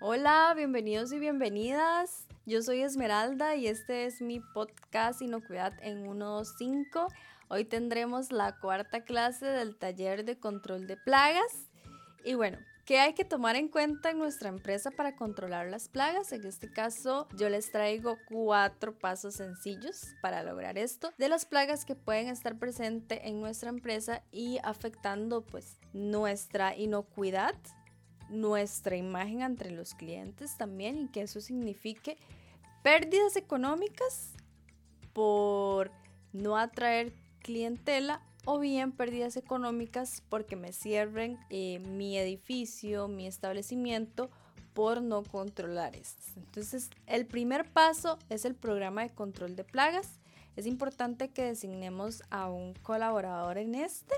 Hola, bienvenidos y bienvenidas. Yo soy Esmeralda y este es mi podcast Inocuidad en 125. Hoy tendremos la cuarta clase del taller de control de plagas. Y bueno, ¿qué hay que tomar en cuenta en nuestra empresa para controlar las plagas? En este caso, yo les traigo cuatro pasos sencillos para lograr esto de las plagas que pueden estar presentes en nuestra empresa y afectando pues nuestra inocuidad nuestra imagen entre los clientes también y que eso signifique pérdidas económicas por no atraer clientela o bien pérdidas económicas porque me cierren eh, mi edificio, mi establecimiento por no controlar estas. Entonces, el primer paso es el programa de control de plagas. Es importante que designemos a un colaborador en este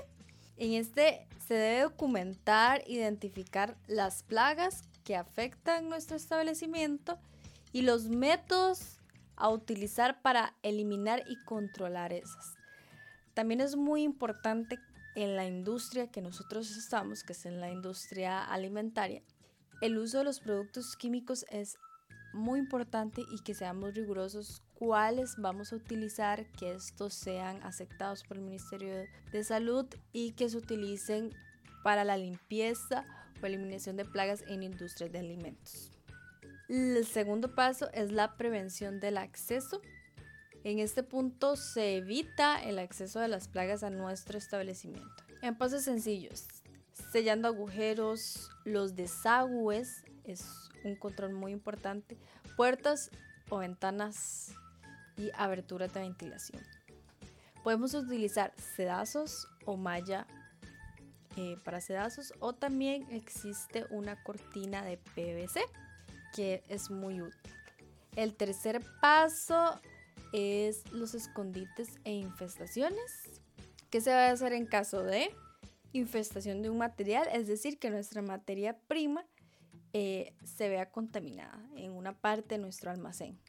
en este se debe documentar, identificar las plagas que afectan nuestro establecimiento y los métodos a utilizar para eliminar y controlar esas. También es muy importante en la industria que nosotros estamos, que es en la industria alimentaria, el uso de los productos químicos es muy importante y que seamos rigurosos cuáles vamos a utilizar, que estos sean aceptados por el Ministerio de Salud y que se utilicen para la limpieza o eliminación de plagas en industrias de alimentos. El segundo paso es la prevención del acceso. En este punto se evita el acceso de las plagas a nuestro establecimiento. En pasos sencillos, sellando agujeros, los desagües es un control muy importante, puertas o ventanas y aberturas de ventilación. Podemos utilizar sedazos o malla eh, para sedazos o también existe una cortina de PVC que es muy útil. El tercer paso es los escondites e infestaciones. ¿Qué se va a hacer en caso de infestación de un material? Es decir, que nuestra materia prima eh, se vea contaminada en una parte de nuestro almacén.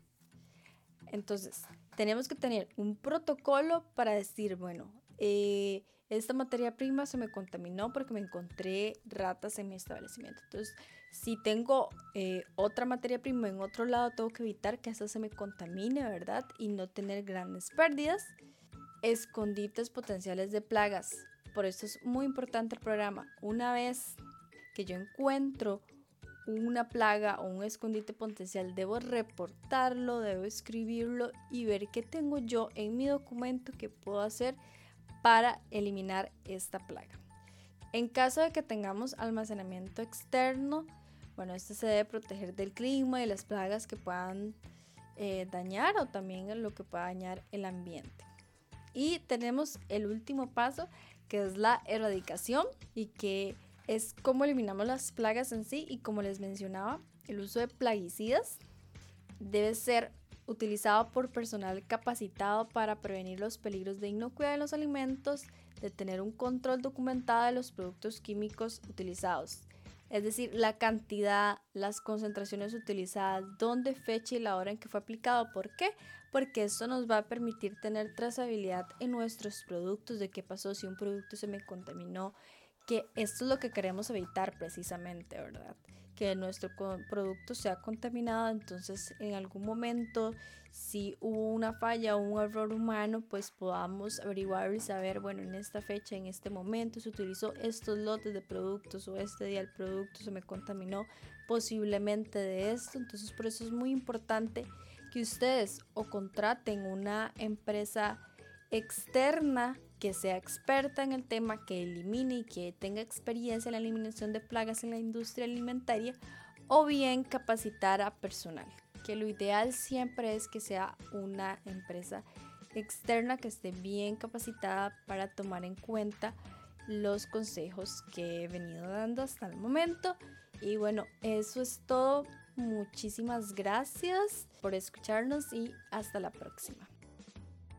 Entonces, tenemos que tener un protocolo para decir, bueno, eh, esta materia prima se me contaminó porque me encontré ratas en mi establecimiento. Entonces, si tengo eh, otra materia prima en otro lado, tengo que evitar que esa se me contamine, ¿verdad? Y no tener grandes pérdidas. Escondites potenciales de plagas. Por eso es muy importante el programa. Una vez que yo encuentro una plaga o un escondite potencial, debo reportarlo, debo escribirlo y ver qué tengo yo en mi documento que puedo hacer para eliminar esta plaga. En caso de que tengamos almacenamiento externo, bueno, este se debe proteger del clima y las plagas que puedan eh, dañar o también lo que pueda dañar el ambiente. Y tenemos el último paso que es la erradicación y que es cómo eliminamos las plagas en sí y como les mencionaba, el uso de plaguicidas debe ser utilizado por personal capacitado para prevenir los peligros de inocuidad en los alimentos, de tener un control documentado de los productos químicos utilizados, es decir, la cantidad, las concentraciones utilizadas, dónde, fecha y la hora en que fue aplicado. ¿Por qué? Porque esto nos va a permitir tener trazabilidad en nuestros productos de qué pasó si un producto se me contaminó, que esto es lo que queremos evitar precisamente, ¿verdad? Que nuestro producto sea contaminado, entonces en algún momento si hubo una falla o un error humano, pues podamos averiguar y saber, bueno, en esta fecha, en este momento se utilizó estos lotes de productos o este día el producto se me contaminó posiblemente de esto, entonces por eso es muy importante que ustedes o contraten una empresa externa que sea experta en el tema, que elimine y que tenga experiencia en la eliminación de plagas en la industria alimentaria, o bien capacitar a personal, que lo ideal siempre es que sea una empresa externa que esté bien capacitada para tomar en cuenta los consejos que he venido dando hasta el momento. Y bueno, eso es todo. Muchísimas gracias por escucharnos y hasta la próxima.